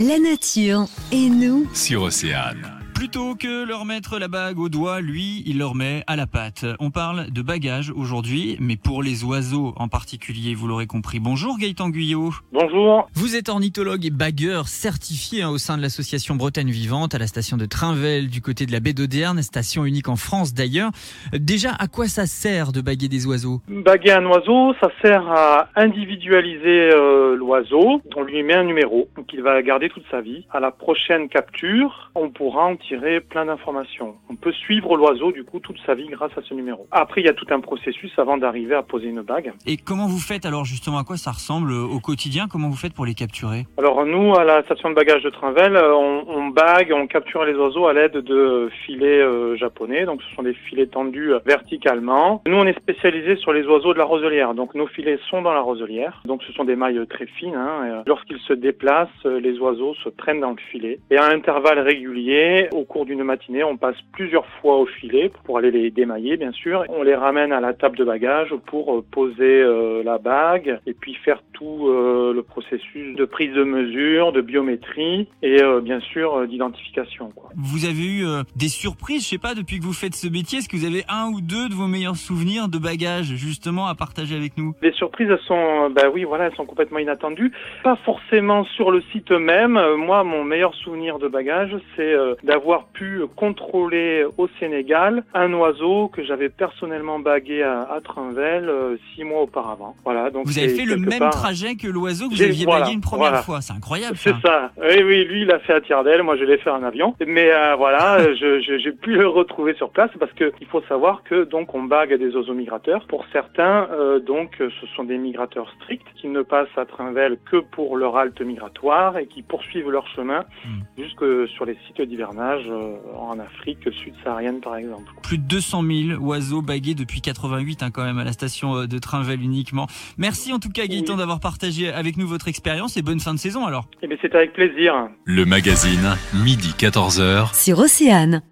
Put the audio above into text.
la nature et nous. sur Océane. Plutôt que leur mettre la bague au doigt, lui, il leur met à la patte. On parle de bagages aujourd'hui, mais pour les oiseaux en particulier, vous l'aurez compris. Bonjour Gaëtan Guyot. Bonjour. Vous êtes ornithologue et bagueur certifié hein, au sein de l'association Bretagne Vivante à la station de Trinvel du côté de la baie d'Audeerne, station unique en France d'ailleurs. Déjà, à quoi ça sert de baguer des oiseaux? Baguer un oiseau, ça sert à individualiser euh, l'oiseau. On lui met un numéro qu'il va garder toute sa vie. À la prochaine capture, on pourra en tirer plein d'informations. On peut suivre l'oiseau du coup toute sa vie grâce à ce numéro. Après, il y a tout un processus avant d'arriver à poser une bague. Et comment vous faites alors justement à quoi ça ressemble euh, au quotidien? Comment vous faites pour les capturer? Alors nous, à la station de bagage de Trinvel, euh, on, on bague, on capture les oiseaux à l'aide de filets euh, japonais. Donc ce sont des filets tendus verticalement. Nous, on est spécialisé sur les oiseaux de la roselière. Donc nos filets sont dans la roselière. Donc ce sont des mailles très fines. hein. Lorsqu'ils se déplacent, les oiseaux se traînent dans le filet. Et à intervalles réguliers, au cours d'une matinée, on passe plusieurs fois au filet pour aller les démailler, bien sûr. On les ramène à la table de bagage pour euh, poser euh, la bague et puis faire tout euh, le processus de prise de mesure, de biométrie et euh, bien sûr d'identification. Vous avez eu des surprises, je sais pas, depuis que vous faites ce métier, est-ce que vous avez un ou deux de vos meilleurs souvenirs de bagages justement à partager avec nous? Les surprises, elles sont, bah oui, voilà, elles sont complètement inattendues. Pas forcément sur le site même. Moi, mon meilleur souvenir de bagage, c'est euh, d'avoir pu contrôler au Sénégal un oiseau que j'avais personnellement bagué à, à Trinvel euh, six mois auparavant. Voilà, donc Vous avez fait le même part- trajet que l'oiseau que vous aviez voilà, bagué une première voilà. fois, c'est incroyable C'est ça. ça. Oui, oui, lui, il a fait à Tierdel, moi je l'ai fait en avion. Mais euh, voilà, je- je- j'ai pu le retrouver sur place parce que il faut savoir que donc on bague des oiseaux migrateurs. Pour certains, euh, donc ce sont des migrateurs stricts qui ne passent à Trinvel que pour leur halte migratoire et qui poursuivent leur chemin Hmm. jusque sur les sites d'hivernage euh, en Afrique subsaharienne par exemple. Plus de 200 000 oiseaux bagués depuis 88 hein, quand même à la station euh, de Trinvel uniquement. Merci en tout cas Gaëtan Oui. d'avoir partagé avec nous votre expérience et bonne fin de saison alors. Et bien c'est avec plaisir. Le magazine, midi 14h. Sur Océane.